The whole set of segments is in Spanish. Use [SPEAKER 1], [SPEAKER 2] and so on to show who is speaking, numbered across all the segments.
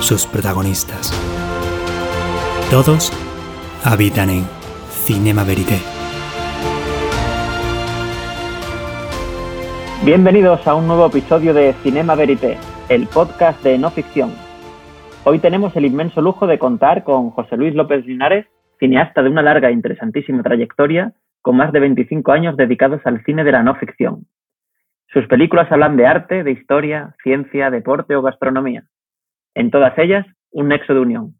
[SPEAKER 1] sus protagonistas. Todos habitan en Cinema Verité.
[SPEAKER 2] Bienvenidos a un nuevo episodio de Cinema Verité, el podcast de no ficción. Hoy tenemos el inmenso lujo de contar con José Luis López Linares, cineasta de una larga e interesantísima trayectoria, con más de 25 años dedicados al cine de la no ficción. Sus películas hablan de arte, de historia, ciencia, deporte o gastronomía. En todas ellas, un nexo de unión.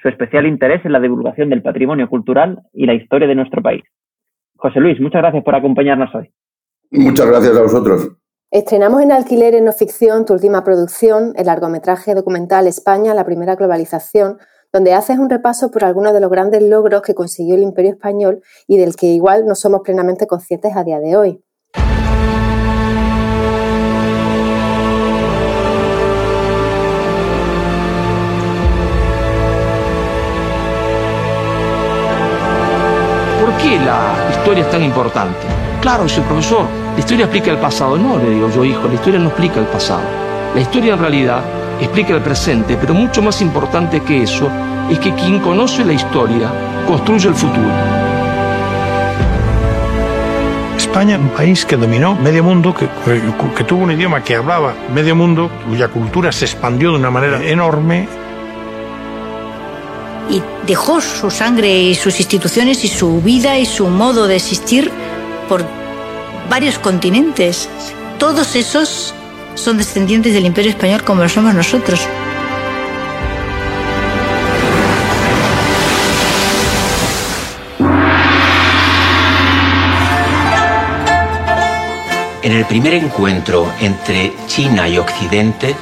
[SPEAKER 2] Su especial interés en la divulgación del patrimonio cultural y la historia de nuestro país. José Luis, muchas gracias por acompañarnos hoy.
[SPEAKER 3] Muchas gracias a vosotros.
[SPEAKER 4] Estrenamos en Alquiler en No Ficción tu última producción, el largometraje documental España, la primera globalización, donde haces un repaso por algunos de los grandes logros que consiguió el Imperio Español y del que igual no somos plenamente conscientes a día de hoy.
[SPEAKER 5] ¿Por qué la historia es tan importante? Claro, dice el profesor, la historia explica el pasado. No, le digo yo, hijo, la historia no explica el pasado. La historia en realidad explica el presente, pero mucho más importante que eso es que quien conoce la historia construye el futuro.
[SPEAKER 6] España, un país que dominó medio mundo, que, que, tuvo un idioma que hablaba medio mundo, cuya cultura se expandió de una manera enorme.
[SPEAKER 7] Y dejó su sangre y sus instituciones y su vida y su modo de existir por varios continentes. Todos esos son descendientes del Imperio Español como lo somos nosotros.
[SPEAKER 8] En el primer encuentro entre China y Occidente,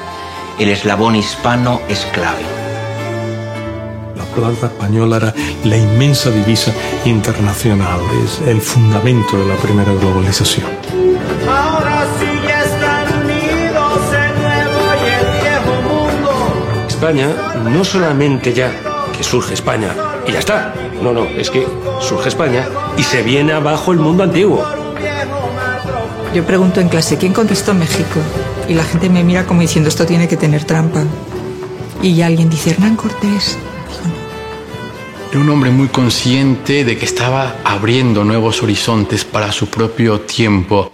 [SPEAKER 8] el eslabón hispano es clave.
[SPEAKER 6] La plaza española era la inmensa divisa internacional, es el fundamento de la primera globalización.
[SPEAKER 9] Ahora sí ya están unidos el nuevo y el viejo mundo.
[SPEAKER 5] España no solamente ya que surge España y ya está. No, no, es que surge España y se viene abajo el mundo antiguo.
[SPEAKER 10] Yo pregunto en clase, ¿quién conquistó México? Y la gente me mira como diciendo, esto tiene que tener trampa. Y alguien dice, Hernán Cortés.
[SPEAKER 11] Era un hombre muy consciente de que estaba abriendo nuevos horizontes para su propio tiempo.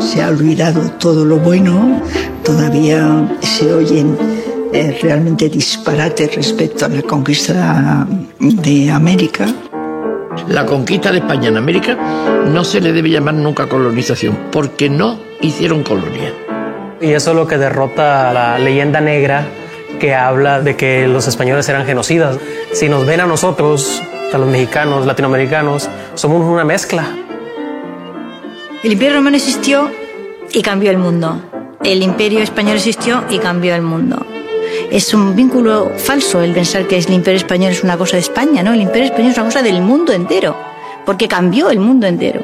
[SPEAKER 12] Se ha olvidado todo lo bueno, todavía se oyen eh, realmente disparates respecto a la conquista de América.
[SPEAKER 13] La conquista de España en América no se le debe llamar nunca colonización, porque no hicieron colonia.
[SPEAKER 14] Y eso es lo que derrota a la leyenda negra que habla de que los españoles eran genocidas. Si nos ven a nosotros, a los mexicanos, latinoamericanos, somos una mezcla.
[SPEAKER 7] El Imperio Romano existió y cambió el mundo. El Imperio Español existió y cambió el mundo. Es un vínculo falso el pensar que el Imperio Español es una cosa de España, ¿no? El Imperio Español es una cosa del mundo entero, porque cambió el mundo entero.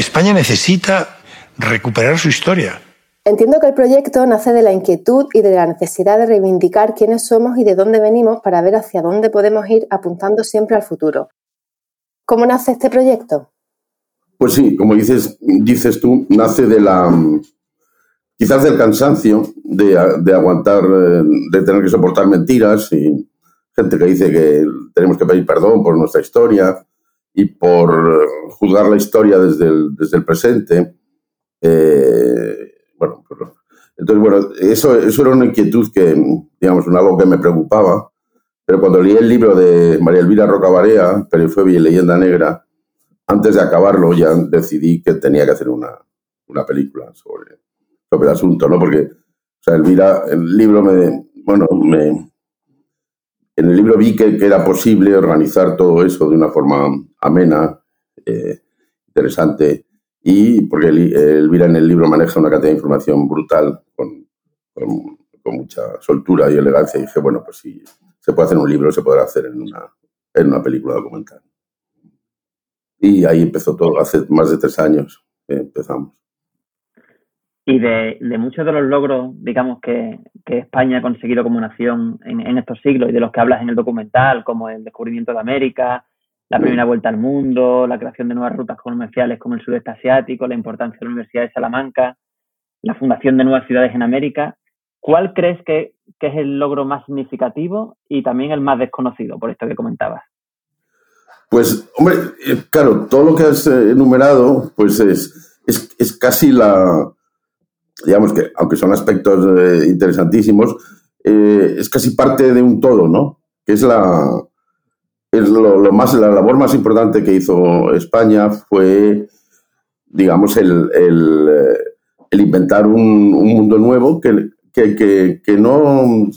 [SPEAKER 6] España necesita recuperar su historia.
[SPEAKER 4] Entiendo que el proyecto nace de la inquietud y de la necesidad de reivindicar quiénes somos y de dónde venimos para ver hacia dónde podemos ir apuntando siempre al futuro. ¿Cómo nace este proyecto?
[SPEAKER 3] Pues sí, como dices, dices tú, nace de la quizás del cansancio de, de aguantar, eh, de tener que soportar mentiras y gente que dice que tenemos que pedir perdón por nuestra historia y por juzgar la historia desde el, desde el presente. Eh, bueno, pues, entonces, bueno, eso, eso era una inquietud que, digamos, algo que me preocupaba, pero cuando leí el libro de María Elvira Rocabarea, Perifobia y Leyenda Negra, antes de acabarlo ya decidí que tenía que hacer una, una película sobre, sobre el asunto, ¿no? Porque, o sea, Elvira, el libro me, bueno, me, en el libro vi que, era posible organizar todo eso de una forma amena, eh, interesante, y porque Elvira en el libro maneja una cantidad de información brutal, con, mucha soltura y elegancia, y dije, bueno, pues si se puede hacer un libro, se podrá hacer en una, en una película documental. Y ahí empezó todo, hace más de tres años empezamos.
[SPEAKER 2] Y de, muchos de los logros, digamos, que, España ha conseguido como nación en, estos siglos y de los que hablas en el documental, como el descubrimiento de América, la primera vuelta al mundo, la creación de nuevas rutas comerciales como el sudeste asiático, la importancia de la Universidad de Salamanca, la fundación de nuevas ciudades en América, ¿cuál crees que, es el logro más significativo y también el más desconocido, por esto que comentabas?
[SPEAKER 3] Pues, hombre, eh, claro, todo lo que has eh, enumerado, pues es, es casi la, digamos que, aunque son aspectos eh, interesantísimos, eh, es casi parte de un todo, ¿no? Que es la, es lo, más, la labor más importante que hizo España fue, digamos, el, el, eh, inventar un, mundo nuevo que, que, que, no,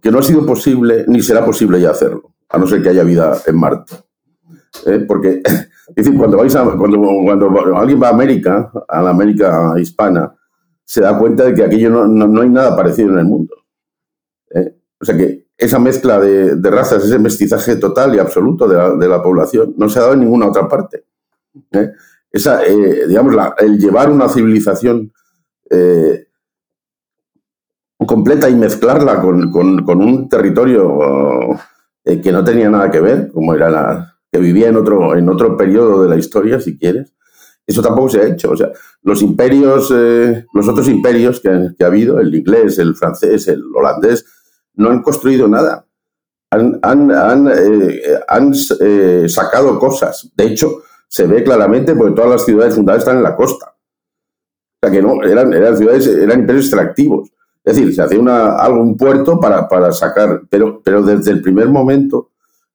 [SPEAKER 3] que no ha sido posible ni será posible ya hacerlo, a no ser que haya vida en Marte. porque, es cuando, vais a, cuando, cuando alguien va a América, a la América hispana, se da cuenta de que aquello no, hay nada parecido en el mundo. ¿eh? O sea que esa mezcla de, razas, ese mestizaje total y absoluto de la, población, no se ha dado en ninguna otra parte. ¿eh? Esa, eh, digamos, el llevar una civilización completa y mezclarla con, un territorio que no tenía nada que ver, como era la que vivía en otro, en otro periodo de la historia, si quieres, eso tampoco se ha hecho. O sea, los imperios, eh, los otros imperios que, ha habido, el inglés, el francés, el holandés, no han construido nada. Han, eh, eh, sacado cosas. De hecho, se ve claramente porque todas las ciudades fundadas están en la costa. O sea que no, eran, eran ciudades, eran imperios extractivos. Es decir, se hacía una, algo, un puerto para, para sacar, pero, pero desde el primer momento,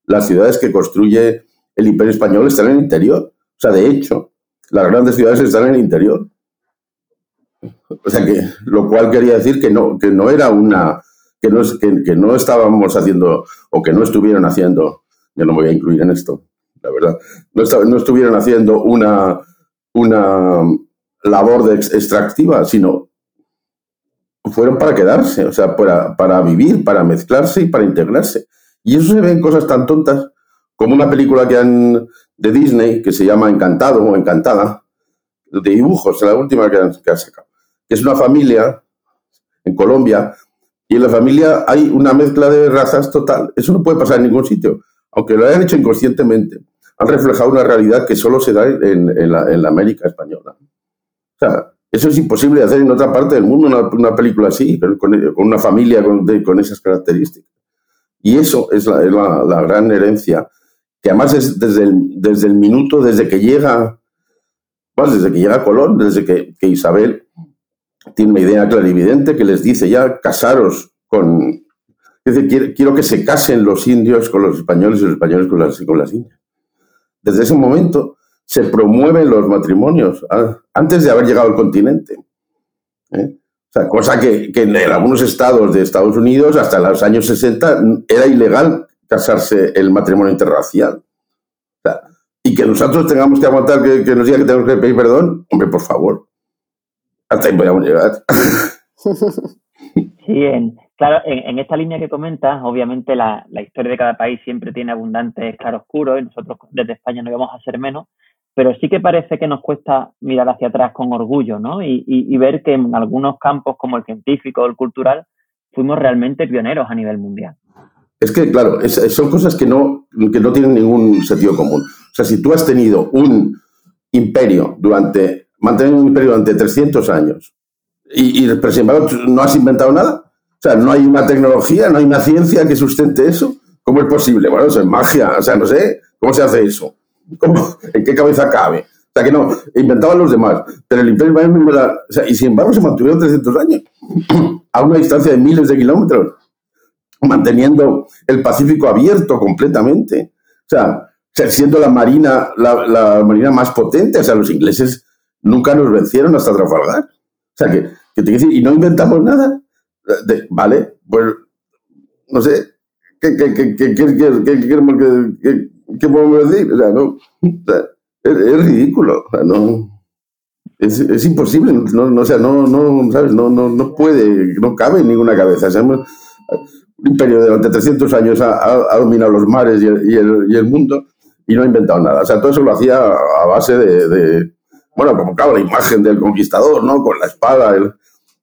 [SPEAKER 3] las ciudades que construye el imperio español están en el interior. O sea, de hecho, las grandes ciudades están en el interior. O sea que, lo cual quería decir que no, que no era una, que no, que, no estábamos haciendo, o que no estuvieron haciendo, yo no me voy a incluir en esto, la verdad, no, no estuvieron haciendo una, una labor de extractiva, sino fueron para quedarse, o sea, para, para vivir, para mezclarse y para integrarse. Y eso se ve en cosas tan tontas como una película que han de Disney que se llama Encantado o Encantada, de dibujos, la última que han, sacado, que es una familia en Colombia y en la familia hay una mezcla de razas total. Eso no puede pasar en ningún sitio, aunque lo hayan hecho inconscientemente. Han reflejado una realidad que solo se da en, la, América española. O sea, eso es imposible de hacer en otra parte del mundo, una, película así, con, una familia con, con, esas características. Y eso es la, la gran herencia que además es desde el, desde el minuto, desde que llega, desde que llega Colón, desde que, Isabel tiene una idea clarividente que les dice ya casaros con... Dice, quiero, que se casen los indios con los españoles y los españoles con las, con las indias. Desde ese momento se promueven los matrimonios ah, antes de haber llegado al continente. ¿eh? O sea, cosa que, que, en algunos estados de Estados Unidos hasta los años 60 era ilegal casarse el matrimonio interracial. y que nosotros tengamos que aguantar que, nos diga que tenemos que pedir perdón, hombre, por favor. Hasta ahí podemos llegar.
[SPEAKER 2] Sí, claro, en, esta línea que comentas, obviamente la, historia de cada país siempre tiene abundantes claroscuros y nosotros desde España no íbamos a ser menos, pero sí que parece que nos cuesta mirar hacia atrás con orgullo, ¿no? Y, y ver que en algunos campos como el científico o el cultural fuimos realmente pioneros a nivel mundial.
[SPEAKER 3] Es que, claro, son cosas que no, que no tienen ningún sentido común. O sea, si tú has tenido un imperio durante, mantenido un imperio durante 300 años y, y sin embargo no has inventado nada, o sea, no hay una tecnología, no hay una ciencia que sustente eso, ¿cómo es posible? Bueno, eso es magia, o sea, no sé, ¿cómo se hace eso? ¿Cómo, ¿En qué cabeza cabe? O sea, que no, inventaban los demás, pero el imperio o sea, y sin embargo se mantuvieron 300 años, a una distancia de miles de kilómetros manteniendo el Pacífico abierto completamente. O sea, siendo la marina, la, marina más potente. O sea, los ingleses nunca nos vencieron hasta Trafalgar. O sea, que, te decir, y no inventamos nada. vale, pues no sé, ¿qué, qué, qué, qué, qué, podemos decir? O sea, no, es, ridículo, o sea, no, es, imposible, no, no, o sea, no, no, ¿sabes? No, no, no puede, no cabe en ninguna cabeza. O sea, imperio durante 300 años ha, dominado los mares y el, y, el, y el mundo y no ha inventado nada. O sea, todo eso lo hacía a base de, bueno, como claro, la imagen del conquistador, ¿no? Con la espada, el,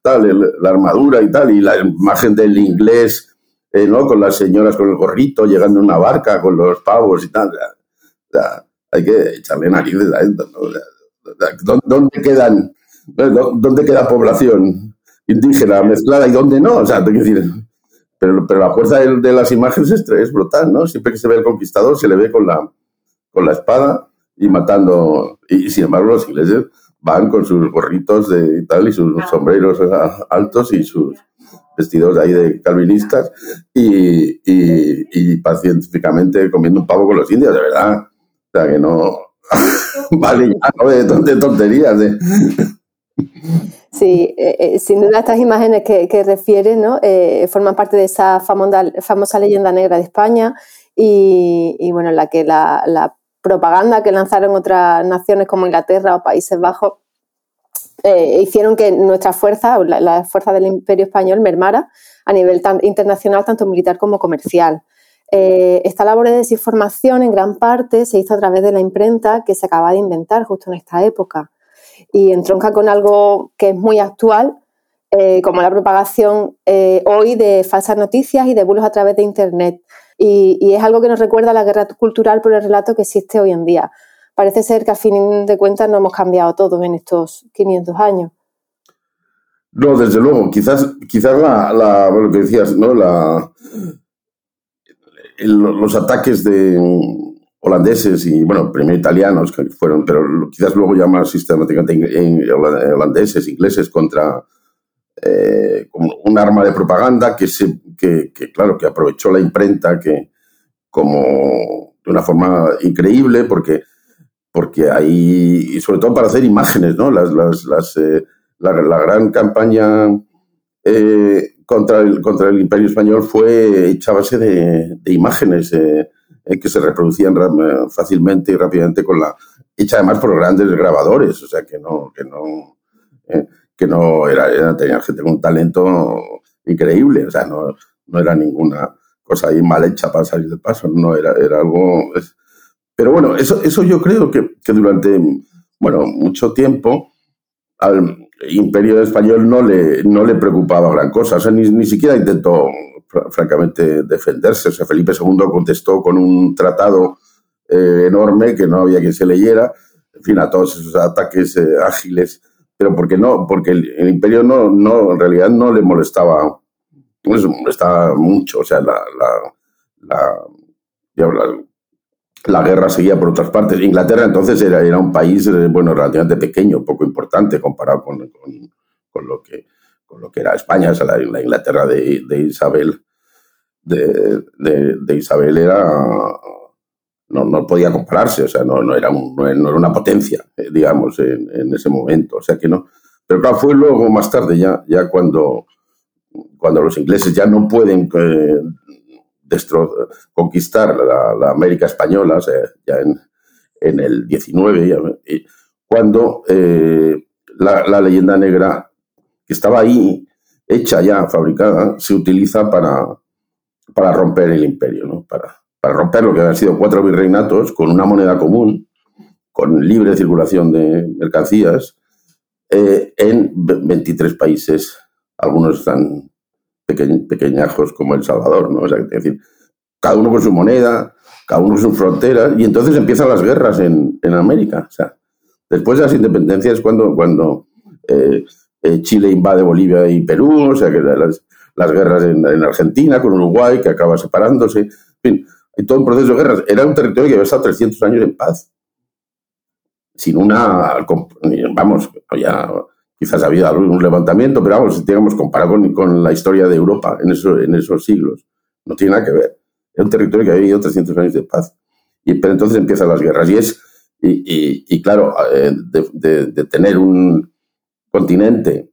[SPEAKER 3] tal, el- la armadura y tal, y la imagen del inglés, eh, ¿no? Con las señoras con el gorrito llegando en una barca con los pavos y tal. O sea, hay que echarle narices a esto, ¿no? O sea, o sea, ¿dó- ¿Dónde quedan, dó- dónde queda población indígena mezclada y dónde no? O sea, tengo que decir, pero, pero la fuerza de, de las imágenes es, es brutal, ¿no? Siempre que se ve el conquistador se le ve con la, con la espada y matando. Y, sin embargo, los ingleses van con sus gorritos de y tal y sus sombreros a- altos y sus vestidos ahí de calvinistas y, y, y pacíficamente comiendo un pavo con los indios, de verdad. O sea, que no. vale, ya, no de, ton- de tonterías. De...
[SPEAKER 4] Sí, eh, eh, sin duda estas imágenes que, que ¿no? Eh, forman parte de esa famosa, leyenda negra de España y, bueno, en la que la, propaganda que lanzaron otras naciones como Inglaterra o Países Bajos eh, hicieron que nuestra fuerza, la, la fuerza del Imperio Español, mermara a nivel tan- internacional, tanto militar como comercial. Eh, esta labor de desinformación, en gran parte, se hizo a través de la imprenta que se acaba de inventar justo en esta época y entronca con algo que es muy actual, eh, como la propagación eh, hoy de falsas noticias y de bulos a través de Internet. Y, es algo que nos recuerda a la guerra cultural por el relato que existe hoy en día. Parece ser que al fin de cuentas no hemos cambiado todos en estos 500 años.
[SPEAKER 3] No, desde luego, quizás, quizás la, la- lo que decías, ¿no? La, los ataques de holandeses y, bueno, primero italianos que fueron, pero quizás luego ya más sistemáticamente holandeses, ingleses contra eh, un arma de propaganda que, se, que, claro, que aprovechó la imprenta que como de una forma increíble porque porque ahí, y sobre todo para hacer imágenes, ¿no? Las, las, las, eh, la, gran campaña eh, contra, el, contra el Imperio Español fue hecha base de, de imágenes eh, eh, que se reproducían ra- fácilmente y rápidamente con la hecha además por grandes grabadores, o sea que no que no eh, que no era, era tenía gente con un talento increíble, o sea no, no era ninguna cosa ahí mal hecha para salir del paso, no era era algo pero bueno, eso, eso yo creo que, que durante bueno, mucho tiempo al imperio español no le, no le preocupaba gran cosa. O sea, ni, ni siquiera intentó, francamente, defenderse. O sea, Felipe II contestó con un tratado eh, enorme que no había quien se leyera. En fin, a todos esos ataques eh, ágiles. Pero porque no, porque el, imperio no, no, en realidad no le molestaba, no les molestaba mucho. O sea, la, la, la- la guerra seguía por otras partes. Inglaterra entonces era, era un país, eh, bueno, relativamente pequeño, poco importante comparado con, con- con lo, que, con lo que era España. O sea, la, la Inglaterra de, Isabel, de, Isabel era, no, no podía compararse, o sea, no, no era, un- no era una potencia, eh, digamos, en, en ese momento. O sea que no. Pero claro, fue luego más tarde, ya, ya cuando, cuando los ingleses ya no pueden eh, conquistar la, la América española, o sea, ya en, en el 19, ya, y cuando eh, la leyenda negra, que estaba ahí, hecha ya, fabricada, se utiliza para, para romper el imperio, ¿no? para, para romper lo que habían sido cuatro virreinatos con una moneda común, con libre circulación de mercancías, eh, en ve- 23 países, algunos tan peque- pequeñajos como El Salvador, ¿no? Es decir, cada uno con su moneda, cada uno con sus fronteras, y entonces empiezan las guerras en, en América. O sea, después de las independencias, cuando, cuando eh, eh, Chile invade Bolivia y Perú, o sea, que las, las guerras en, en Argentina, con Uruguay, que acaba separándose, en fin, hay todo un proceso de guerras. Era un territorio que había estado 300 años en paz sin una, vamos, ya quizás había algún levantamiento, pero vamos, digamos, comparado con, con la historia de Europa en, eso, en esos siglos, no tiene nada que ver. Es un territorio que ha vivido 300 años de paz. Y, pero entonces empiezan las guerras. Y es, y, y, y claro, eh, de, de, de tener un continente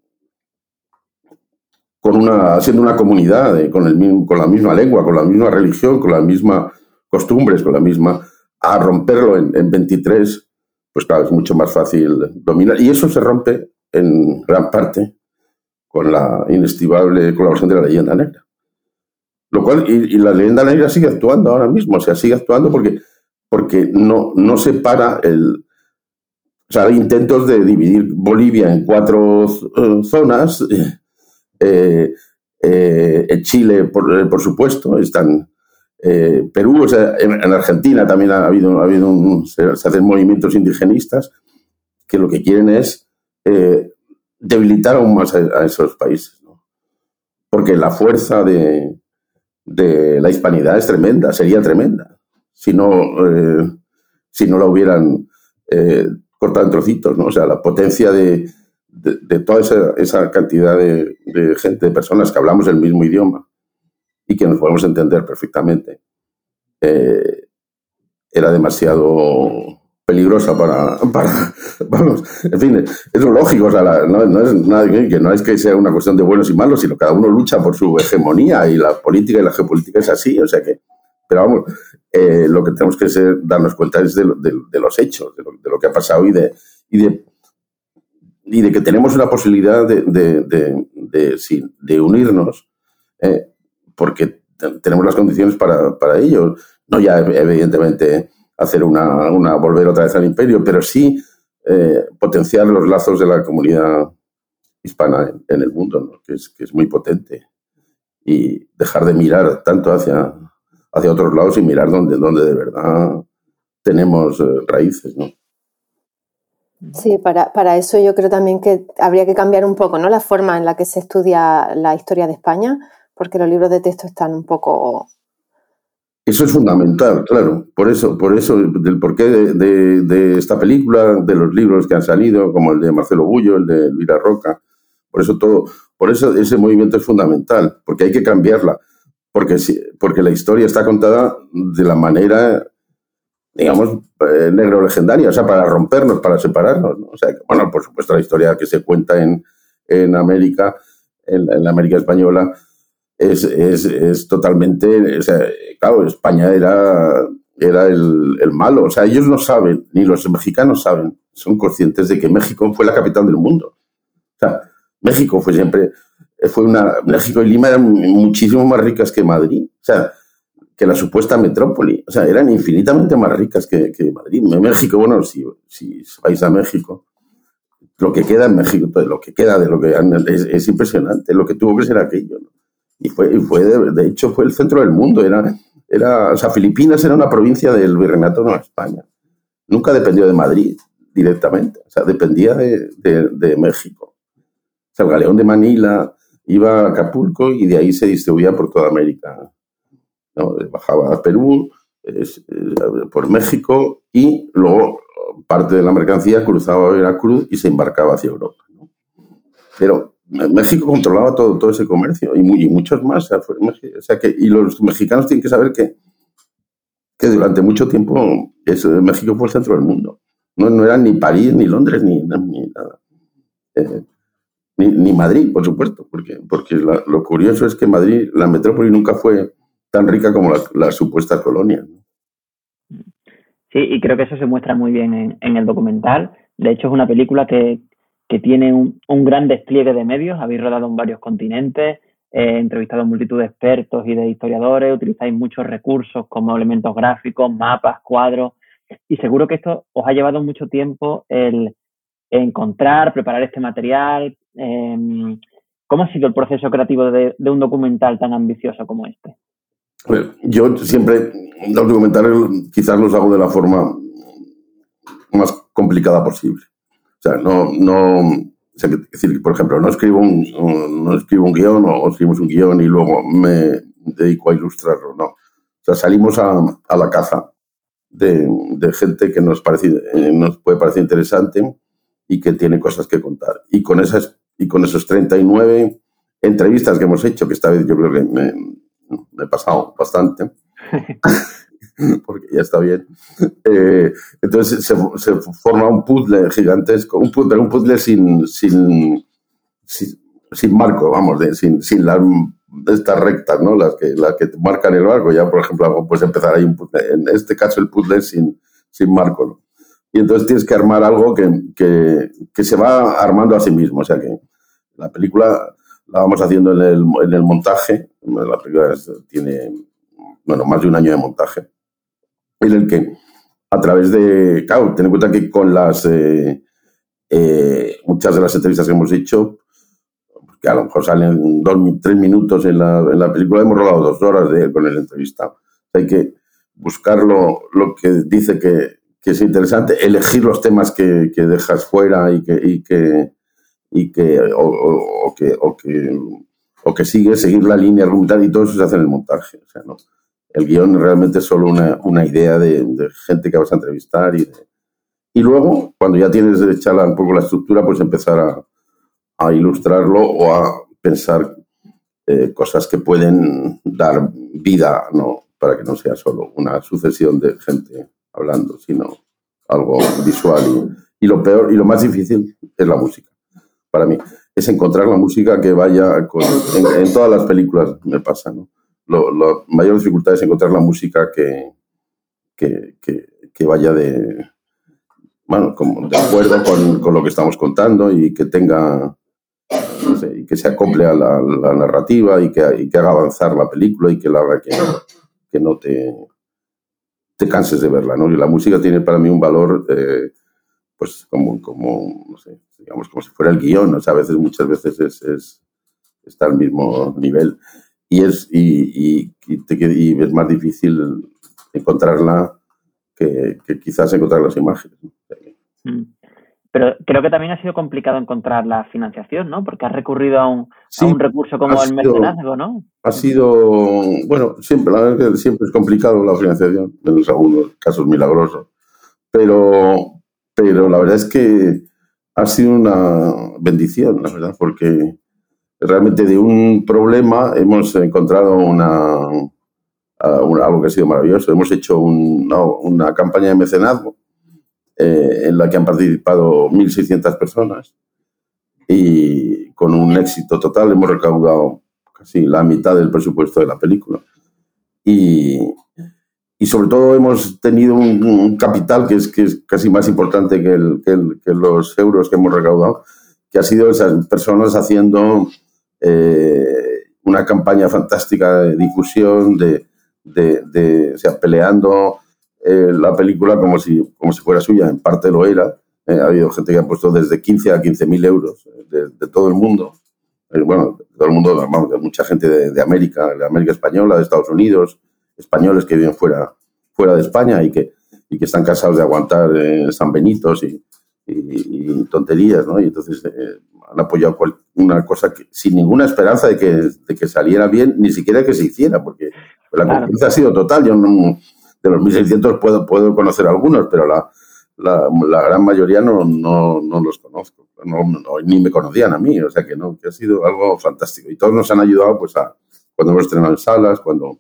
[SPEAKER 3] con una, siendo una comunidad, eh, con, el, con la misma lengua, con la misma religión, con las mismas costumbres, con la misma, a romperlo en, en 23, pues claro, es mucho más fácil dominar. Y eso se rompe en gran parte con la inestimable colaboración de la leyenda negra. Lo cual, y, la leyenda negra sigue actuando ahora mismo, o sea, sigue actuando porque, porque no, no se para el. O sea, hay intentos de dividir Bolivia en cuatro eh, zonas. Eh, eh, Chile, por, por, supuesto, están. Perú, o sea, en, Argentina también ha habido, ha habido se, hacen movimientos indigenistas que lo que quieren es debilitar aún más a, esos países. Porque la fuerza de, de la hispanidad es tremenda, sería tremenda, si no, eh, si no la hubieran cortado en trocitos, ¿no? O sea, la potencia de, de, toda esa, esa cantidad de, gente, de personas que hablamos el mismo idioma y que nos podemos entender perfectamente, eh, era demasiado peligrosa para, para, vamos, en fin, es lo lógico, o sea, no, es nada que no es que sea una cuestión de buenos y malos, sino cada uno lucha por su hegemonía y la política y la geopolítica es así, o sea que, pero vamos, eh, lo que tenemos que ser, darnos cuenta es de, de, los hechos, de lo, que ha pasado y de, y de, y de que tenemos una posibilidad de, de, de unirnos, eh, porque tenemos las condiciones para, para ello, no ya evidentemente hacer una, una, volver otra vez al imperio, pero sí eh, potenciar los lazos de la comunidad hispana en, el mundo, es, que es muy potente. Y dejar de mirar tanto hacia, hacia otros lados y mirar donde, donde de verdad tenemos eh, raíces, ¿no?
[SPEAKER 4] Sí, para, para, eso yo creo también que habría que cambiar un poco ¿no? la forma en la que se estudia la historia de España, porque los libros de texto están un poco
[SPEAKER 3] eso es fundamental, claro. Por eso, por eso, del porqué de, de, esta película, de los libros que han salido, como el de Marcelo Bullo, el de Elvira Roca. Por eso todo, por eso ese movimiento es fundamental, porque hay que cambiarla. Porque, porque la historia está contada de la manera, digamos, eh, negro legendaria, o sea, para rompernos, para separarnos. O sea, bueno, por supuesto, la historia que se cuenta en, en América, en, la América española, es, es, es totalmente, o sea, claro, España era, era el, el, malo, o sea, ellos no saben, ni los mexicanos saben, son conscientes de que México fue la capital del mundo. O sea, México fue siempre, fue una, México y Lima eran muchísimo más ricas que Madrid, o sea, que la supuesta metrópoli, o sea, eran infinitamente más ricas que, que Madrid. México, bueno, si, si vais a México, lo que queda en México, pues, lo que queda de lo que es, es impresionante, lo que tuvo que ser aquello. ¿no? y fue, fue de, hecho fue el centro del mundo. Era, era, o sea, Filipinas era una provincia del Virreinato de España. Nunca dependió de Madrid directamente, o sea, dependía de, de, México. O sea, el galeón de Manila iba a Acapulco y de ahí se distribuía por toda América. Bajaba a Perú, eh, por México y luego parte de la mercancía cruzaba Veracruz y se embarcaba hacia Europa. Pero México controlaba todo, ese comercio y, muchos más. O sea, que, y los mexicanos tienen que saber que, que durante mucho tiempo México fue el centro del mundo. No, no era ni París, ni Londres, ni, nada. Eh, ni, Madrid, por supuesto, porque, porque lo curioso es que Madrid, la metrópoli, nunca fue tan rica como la, la supuesta colonia.
[SPEAKER 2] Sí, y creo que eso se muestra muy bien en, el documental. De hecho, es una película que, que tiene un, gran despliegue de medios, habéis rodado en varios continentes, he entrevistado a multitud de expertos y de historiadores, utilizáis muchos recursos como elementos gráficos, mapas, cuadros, y seguro que esto os ha llevado mucho tiempo el encontrar, preparar este material. Em, ¿Cómo ha sido el proceso creativo de, un documental tan ambicioso como este?
[SPEAKER 3] yo siempre los documentales quizás los hago de la forma más complicada posible. O sea, no, no, decir, por ejemplo, no escribo un, no escribo un guion o escribimos un guion y luego me dedico a ilustrarlo, no. O sea, salimos a, a la caza de, de, gente que nos, parece, eh, nos puede parecer interesante y que tiene cosas que contar. Y con, esas, y con esos 39 entrevistas que hemos hecho, que esta vez yo creo que me, me he pasado bastante, porque ya está bien. Eh, entonces se, se, forma un puzzle gigantesco, un puzzle, un puzzle sin, sin, sin marco, vamos, de, sin, sin las estas rectas, ¿no? Las que, las que marcan el barco. Ya, por ejemplo, puedes empezar ahí un puzzle. En este caso, el puzzle sin, sin marco, ¿no? Y entonces tienes que armar algo que, que, que, se va armando a sí mismo. O sea que la película la vamos haciendo en el, en el montaje. La película tiene, bueno, más de un año de montaje. En el que, a través de. Claro, ten en cuenta que con las. Eh, eh, muchas de las entrevistas que hemos hecho, que a lo mejor salen dos, tres minutos en la, en la película, hemos rodado dos horas de, con el entrevistado. Hay que buscar lo que dice que, que, es interesante, elegir los temas que, que dejas fuera y que, y que, y que, o, o, que, o, que, o que sigues, seguir la línea argumental y todo eso se hace en el montaje. O sea, ¿no? El guion realmente solo una, una idea de, de, gente que vas a entrevistar y, y luego, cuando ya tienes hecha un poco la estructura, pues empezar a, a ilustrarlo o a pensar eh, cosas que pueden dar vida, ¿no? Para que no sea solo una sucesión de gente hablando, sino algo visual. Y, y lo peor y lo más difícil es la música, para mí. Es encontrar la música que vaya con, en, en, todas las películas, me pasa, ¿no? Lo, mayor dificultad es encontrar la música que, que, que, que vaya de, bueno, como de acuerdo con, con, lo que estamos contando y que tenga no sé, y que se acople a la, la narrativa y que, y que, haga avanzar la película y que la haga que, que no te, te canses de verla, ¿no? Y la música tiene para mí un valor, eh, pues como, como, no sé, digamos, como si fuera el guion, o sea, a veces, muchas veces es, es está al mismo nivel y es, y, y, y, te, y es más difícil encontrarla que, que quizás encontrar las imágenes.
[SPEAKER 2] Mm. Pero creo que también ha sido complicado encontrar la financiación, ¿no? Porque has recurrido a un, sí, a un recurso como el mecenazgo, ¿no?
[SPEAKER 3] Ha sido, bueno, siempre, la verdad es que siempre es complicado la financiación, en algunos casos milagrosos. Pero, pero la verdad es que ha sido una bendición, la verdad, porque realmente de un problema hemos encontrado una, una algo que ha sido maravilloso. Hemos hecho un, no, una campaña de mecenazgo eh, en la que han participado 1.600 personas y con un éxito total hemos recaudado casi la mitad del presupuesto de la película. Y, y sobre todo hemos tenido un, un, capital que es, que es casi más importante que, el, que, el, que, los euros que hemos recaudado, que ha sido esas personas haciendo eh, una campaña fantástica de difusión, de, de, de o sea, peleando eh, la película como si, como si fuera suya, en parte lo era. Eh, ha habido gente que ha puesto desde 15 a 15 mil euros eh, de, de, todo el mundo. Eh, bueno, de todo el mundo, vamos, de mucha gente de, de, América, de América Española, de Estados Unidos, españoles que viven fuera, fuera de España y que, y que están cansados de aguantar San Benitos y, y, y, tonterías, ¿no? Y entonces eh, han apoyado una cosa que, sin ninguna esperanza de que, de que saliera bien, ni siquiera que se hiciera, porque la claro. confianza ha sido total. Yo no, de los 1.600 puedo, puedo conocer algunos, pero la, la, gran mayoría no, no, no los conozco, no, no, ni me conocían a mí, o sea que no, que ha sido algo fantástico. Y todos nos han ayudado pues a, cuando hemos estrenado en salas, cuando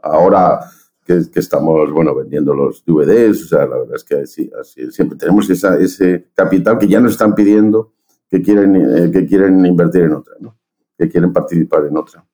[SPEAKER 3] ahora que, estamos, bueno, vendiendo los DVDs, o sea, la verdad es que sí, así, siempre tenemos esa, ese capital que ya nos están pidiendo que quieren, eh, que quieren invertir en otra, ¿no? que quieren participar en otra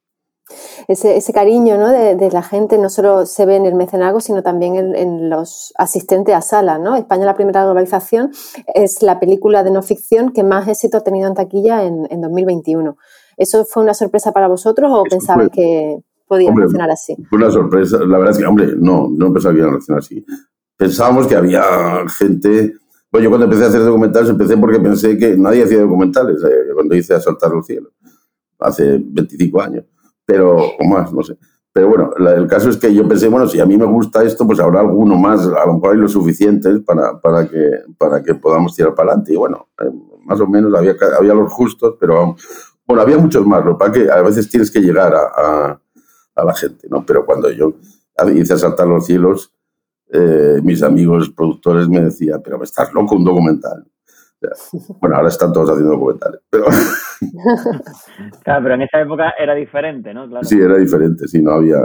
[SPEAKER 4] ese, ese cariño ¿no? de, de, la gente no solo se ve en el mecenazgo, sino también en, en, los asistentes a sala. ¿no? España, la primera globalización, es la película de no ficción que más éxito ha tenido en taquilla en, en 2021. ¿Eso fue una sorpresa para vosotros o pensabais que podía hombre, reaccionar así?
[SPEAKER 3] Fue una sorpresa. La verdad es que, hombre, no, no pensaba que iban a reaccionar así. Pensábamos que había gente... Bueno, yo cuando empecé a hacer documentales empecé porque pensé que nadie hacía documentales, eh, cuando hice A Saltar los cielos, hace 25 años pero, o más, no sé. Pero bueno, el caso es que yo pensé, bueno, si a mí me gusta esto, pues habrá alguno más, a lo mejor hay lo suficiente para, para, que, para que podamos tirar para adelante. Y bueno, eh, más o menos había, había los justos, pero bueno, había muchos más. Lo que a veces tienes que llegar a, a, a la gente, ¿no? Pero cuando yo hice saltar los cielos, eh, mis amigos productores me decían, pero estás loco, un documental. Bueno, ahora están todos haciendo documentales, pero...
[SPEAKER 2] Claro, pero en esa época era diferente, ¿no?
[SPEAKER 3] Sí, era diferente, sí, no había...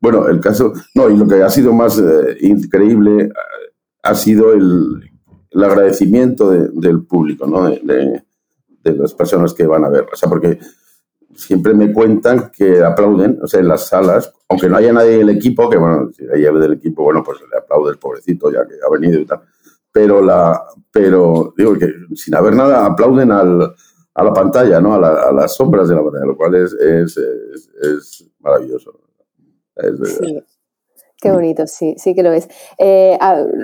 [SPEAKER 3] Bueno, el caso... No, y lo que ha sido más eh, increíble eh, ha sido el, el agradecimiento de, del público, ¿no? De las personas que van a ver. O sea, porque siempre me cuentan que aplauden, o sea, en las salas, aunque no haya nadie del equipo, que bueno, si hay alguien del equipo, bueno, pues le aplaude el pobrecito ya que ha venido y tal. Pero, la, pero digo que sin haber nada, aplauden al, a la pantalla, ¿no? A, las sombras de la pantalla, lo cual es, es, es, maravilloso.
[SPEAKER 4] sí. Qué bonito, sí, sí que lo es. Eh,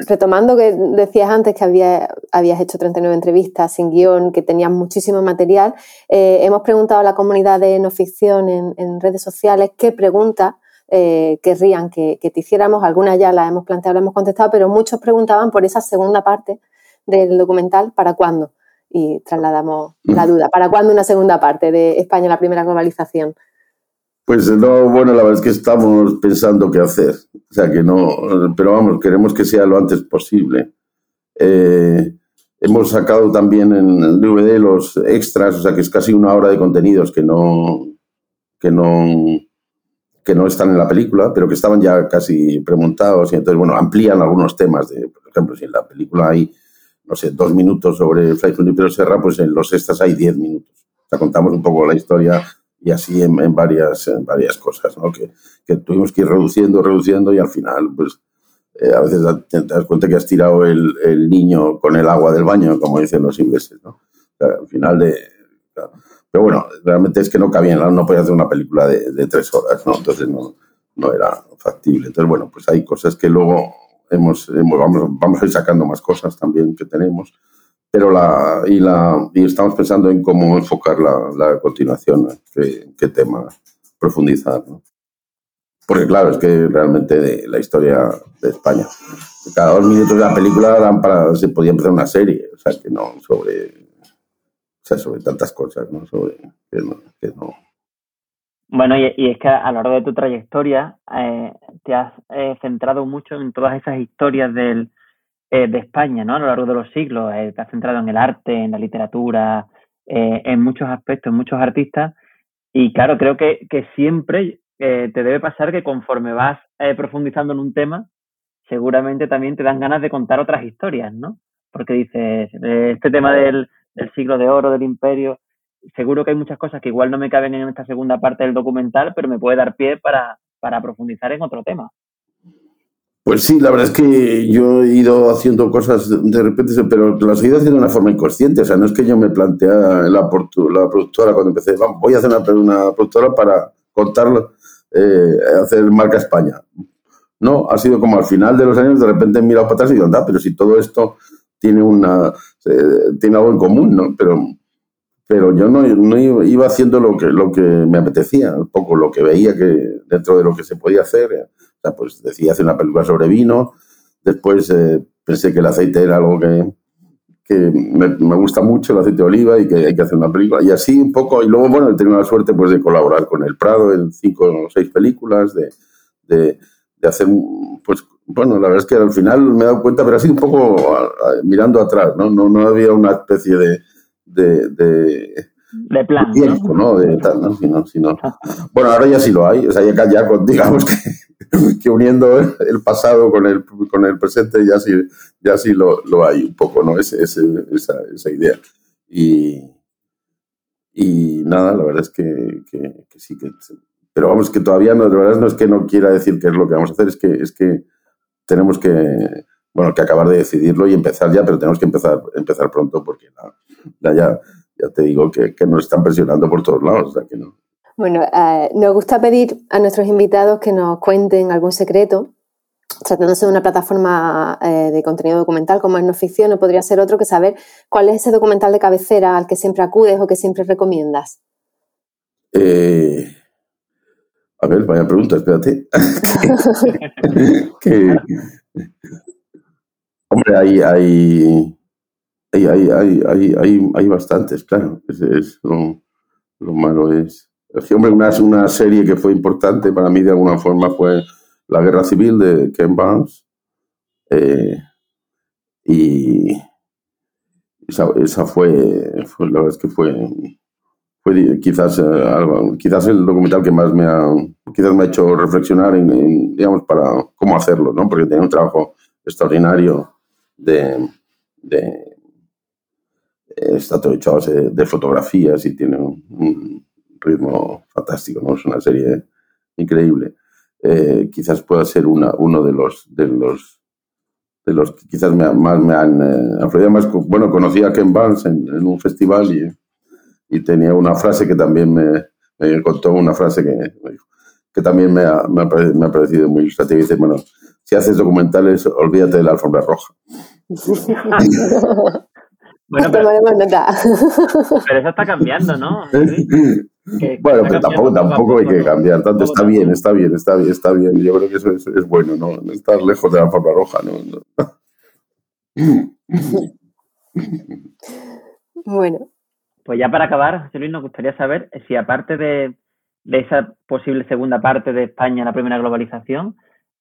[SPEAKER 4] retomando que decías antes que había, habías hecho 39 entrevistas sin guion, que tenías muchísimo material, eh, hemos preguntado a la comunidad de no ficción en, redes sociales qué preguntas eh, querrían que, te hiciéramos. Algunas ya las hemos planteado, las hemos contestado, pero muchos preguntaban por esa segunda parte del documental, ¿para cuándo? Y trasladamos la duda, ¿para cuándo una segunda parte de España, la primera globalización?
[SPEAKER 3] Pues no, bueno, la verdad es que estamos pensando qué hacer. O sea, que no, pero vamos, queremos que sea lo antes posible. Eh, hemos sacado también en el DVD los extras, o sea, que es casi una hora de contenidos que no, que no, que no están en la película, pero que estaban ya casi premontados y entonces, bueno, amplían algunos temas. De, por ejemplo, si en la película hay, no sé, dos minutos sobre Flight Junipero Serra, pues en los extras hay diez minutos. O sea, contamos un poco la historia y así en, varias, en varias cosas, ¿no? Que, que, tuvimos que ir reduciendo, reduciendo y al final, pues, eh, a veces te, das cuenta que has tirado el, el, niño con el agua del baño, como dicen los ingleses, ¿no? al final de... Pero bueno, realmente es que no cabía, no, no podía hacer una película de, de, tres horas, ¿no? Entonces no, no era factible. Entonces, bueno, pues hay cosas que luego hemos, hemos vamos, vamos a ir sacando más cosas también que tenemos pero la y la y estamos pensando en cómo enfocar la, la continuación, qué, qué tema profundizar. ¿no? Porque claro, es que realmente de la historia de España, cada dos minutos de la película dan para, se podía empezar una serie, o sea, que no sobre, o sea, sobre tantas cosas, ¿no? Sobre que no. Que no.
[SPEAKER 2] Bueno, y, es que a lo largo de tu trayectoria eh, te has eh, centrado mucho en todas esas historias del, eh, de España, ¿no? A lo largo de los siglos. Eh, te has centrado en el arte, en la literatura, en muchos aspectos, en muchos artistas. Y claro, creo que, que siempre te debe pasar que conforme vas profundizando en un tema, seguramente también te dan ganas de contar otras historias, ¿no? Porque dices, este tema del, del siglo de oro, del imperio, seguro que hay muchas cosas que igual no me caben en esta segunda parte del documental, pero me puede dar pie para, para profundizar en otro tema.
[SPEAKER 3] Pues sí, la verdad es que yo he ido haciendo cosas de repente, pero las he ido haciendo de una forma inconsciente. O sea, no es que yo me plantea la, la productora cuando empecé, vamos, voy a hacer una, una productora para contarlo, eh, hacer marca España. No, ha sido como al final de los años, de repente he mirado para atrás y digo, anda, pero si todo esto tiene una eh, tiene algo en común, ¿no? Pero, pero yo no, no, iba haciendo lo que, lo que me apetecía, un poco lo que veía que dentro de lo que se podía hacer pues decía hacer una película sobre vino. Después eh, pensé que el aceite era algo que, me, gusta mucho, el aceite de oliva, y que hay que hacer una película. Y así un poco, y luego, bueno, he tenido la suerte pues, de colaborar con El Prado en cinco o seis películas, de, de, de, hacer, pues, bueno, la verdad es que al final me he dado cuenta, pero así un poco mirando atrás, ¿no? No, no había una especie de, de, de
[SPEAKER 2] de plan.
[SPEAKER 3] Tiempo, ¿no? De tal, ¿no? Sino, sino, bueno, ahora ya sí lo hay. O sea, ya, ya digamos que que uniendo el pasado con el, con el presente ya sí, ya sí lo, lo hay un poco, ¿no? Ese, esa, esa, idea. Y, y nada, la verdad es que, que, sí que... Pero vamos, que todavía no, de verdad no es que no quiera decir qué es lo que vamos a hacer, es que, es que tenemos que, bueno, que acabar de decidirlo y empezar ya, pero tenemos que empezar, empezar pronto porque ya, ya te digo que, que nos están presionando por todos lados, o sea que no.
[SPEAKER 4] Bueno, eh, nos gusta pedir a nuestros invitados que nos cuenten algún secreto. Tratándose de una plataforma eh, de contenido documental como es no ficción, no podría ser otro que saber cuál es ese documental de cabecera al que siempre acudes o que siempre recomiendas.
[SPEAKER 3] Eh, a ver, vaya pregunta, espérate. hombre, hay, hay, hay, hay, hay, hay, bastantes, claro. Lo, lo malo es hombre, una, una serie que fue importante para mí de alguna forma fue La Guerra Civil de Ken Barnes. Eh, y esa, fue, fue, la verdad es que fue, fue quizás, eh, quizás el documental que más me ha, quizás me ha hecho reflexionar en, digamos, para cómo hacerlo, ¿no? Porque tenía un trabajo extraordinario de, de está todo hecho a base de fotografías y tiene un, un ritmo fantástico, ¿no? Es una serie increíble. Eh, quizás pueda ser una, uno de los, de los de los que quizás me, más me han eh, Más, bueno, conocí a Ken Barnes en, en un festival y, y, tenía una frase que también me, me contó, una frase que, que también me ha, me, ha, me ha parecido muy ilustrativa. Dice, bueno, si haces documentales, olvídate de la alfombra roja.
[SPEAKER 2] bueno, pero, pero, eso está cambiando, ¿no?
[SPEAKER 3] Que, bueno, pero tampoco, tampoco hay que cambiar tanto. Está bien, está bien, está bien, está bien. Yo creo que eso es, es bueno, ¿no? Estar lejos de la forma roja, ¿no?
[SPEAKER 4] Bueno.
[SPEAKER 2] Pues ya para acabar, José Luis, nos gustaría saber si aparte de, de esa posible segunda parte de España la primera globalización,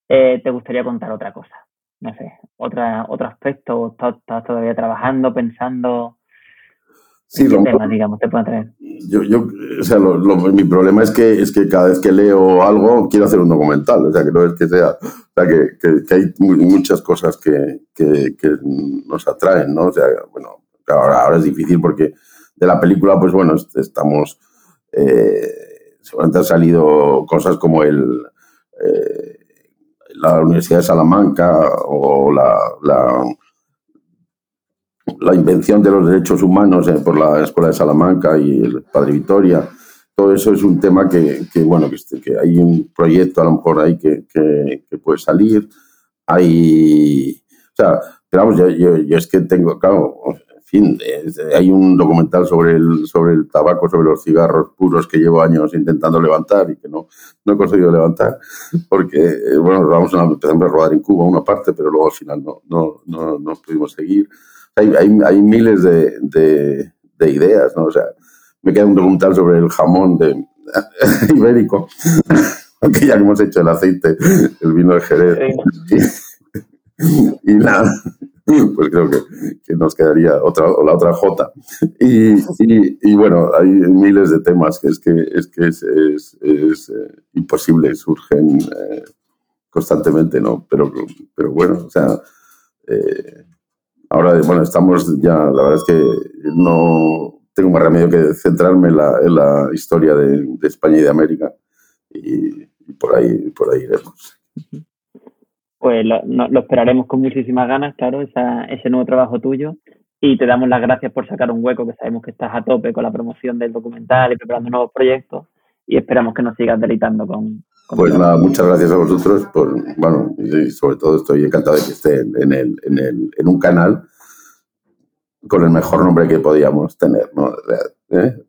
[SPEAKER 2] eh, te gustaría contar otra cosa. No sé, otra, otro aspecto, estás, estás todavía trabajando, pensando
[SPEAKER 3] Sí, lo,
[SPEAKER 2] tema, digamos, te puede traer?
[SPEAKER 3] Yo, yo, o sea, lo, lo, mi problema es que, es que cada vez que leo algo quiero hacer un documental, o sea, que no es que sea, o sea, que, que, que hay muchas cosas que, que, nos atraen, ¿no? O sea, bueno, ahora, ahora es difícil porque de la película, pues bueno, estamos, eh, seguramente han salido cosas como el, eh, la Universidad de Salamanca o la, la la invención de los derechos humanos eh, por la Escuela de Salamanca y el Padre Vitoria. Todo eso es un tema que, que bueno, que, este, que, hay un proyecto a lo mejor ahí que, que puede salir. Hay, o sea, vamos, yo, yo, es que tengo, claro, fin, hay un documental sobre el, sobre el tabaco, sobre los cigarros puros que llevo años intentando levantar y que no, no he conseguido levantar, porque, eh, bueno, vamos a, empezamos a rodar en Cuba una parte, pero luego al final no, no, no, no pudimos seguir hay, hay, hay miles de, de, de, ideas, ¿no? O sea, me queda un documental sobre el jamón de, ibérico, aunque ya hemos hecho el aceite, el vino de Jerez. Y, y nada, pues creo que, que, nos quedaría otra, la otra J. Y, y, bueno, hay miles de temas que es que es, que es, es, es eh, imposible, surgen eh, constantemente, ¿no? Pero, pero bueno, o sea, eh, Ahora, bueno, estamos ya, la verdad es que no tengo más remedio que centrarme en la, en la historia de, de, España y de América y, y, por ahí por ahí iremos.
[SPEAKER 2] Pues lo, no, lo, esperaremos con muchísimas ganas, claro, esa, ese nuevo trabajo tuyo y te damos las gracias por sacar un hueco, que sabemos que estás a tope con la promoción del documental y preparando nuevos proyectos y esperamos que nos sigas deleitando con,
[SPEAKER 3] pues nada, muchas gracias a vosotros por, bueno, y sobre todo estoy encantado de que esté en, el, en, el, en un canal con el mejor nombre que podíamos tener, ¿no? ¿Eh?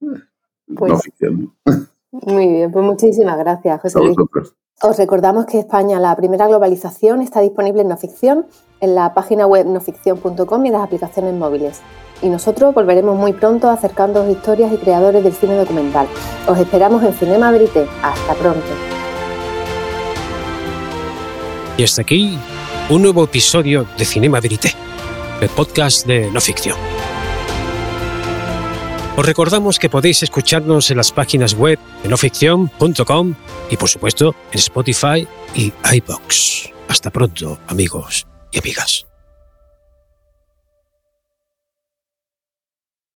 [SPEAKER 4] Pues, no ficción. Muy bien, pues muchísimas gracias, José Luis. Os recordamos que España, la primera globalización, está disponible en no ficción, en la página web noficción.com y en las aplicaciones móviles y nosotros volveremos muy pronto acercándoos historias y creadores del cine documental. Os esperamos en Cinema Verité. Hasta pronto.
[SPEAKER 15] Y hasta aquí un nuevo episodio de Cinema Verité, el podcast de no ficción. Os recordamos que podéis escucharnos en las páginas web de noficción.com y por supuesto en Spotify y iBox. Hasta pronto, amigos y amigas.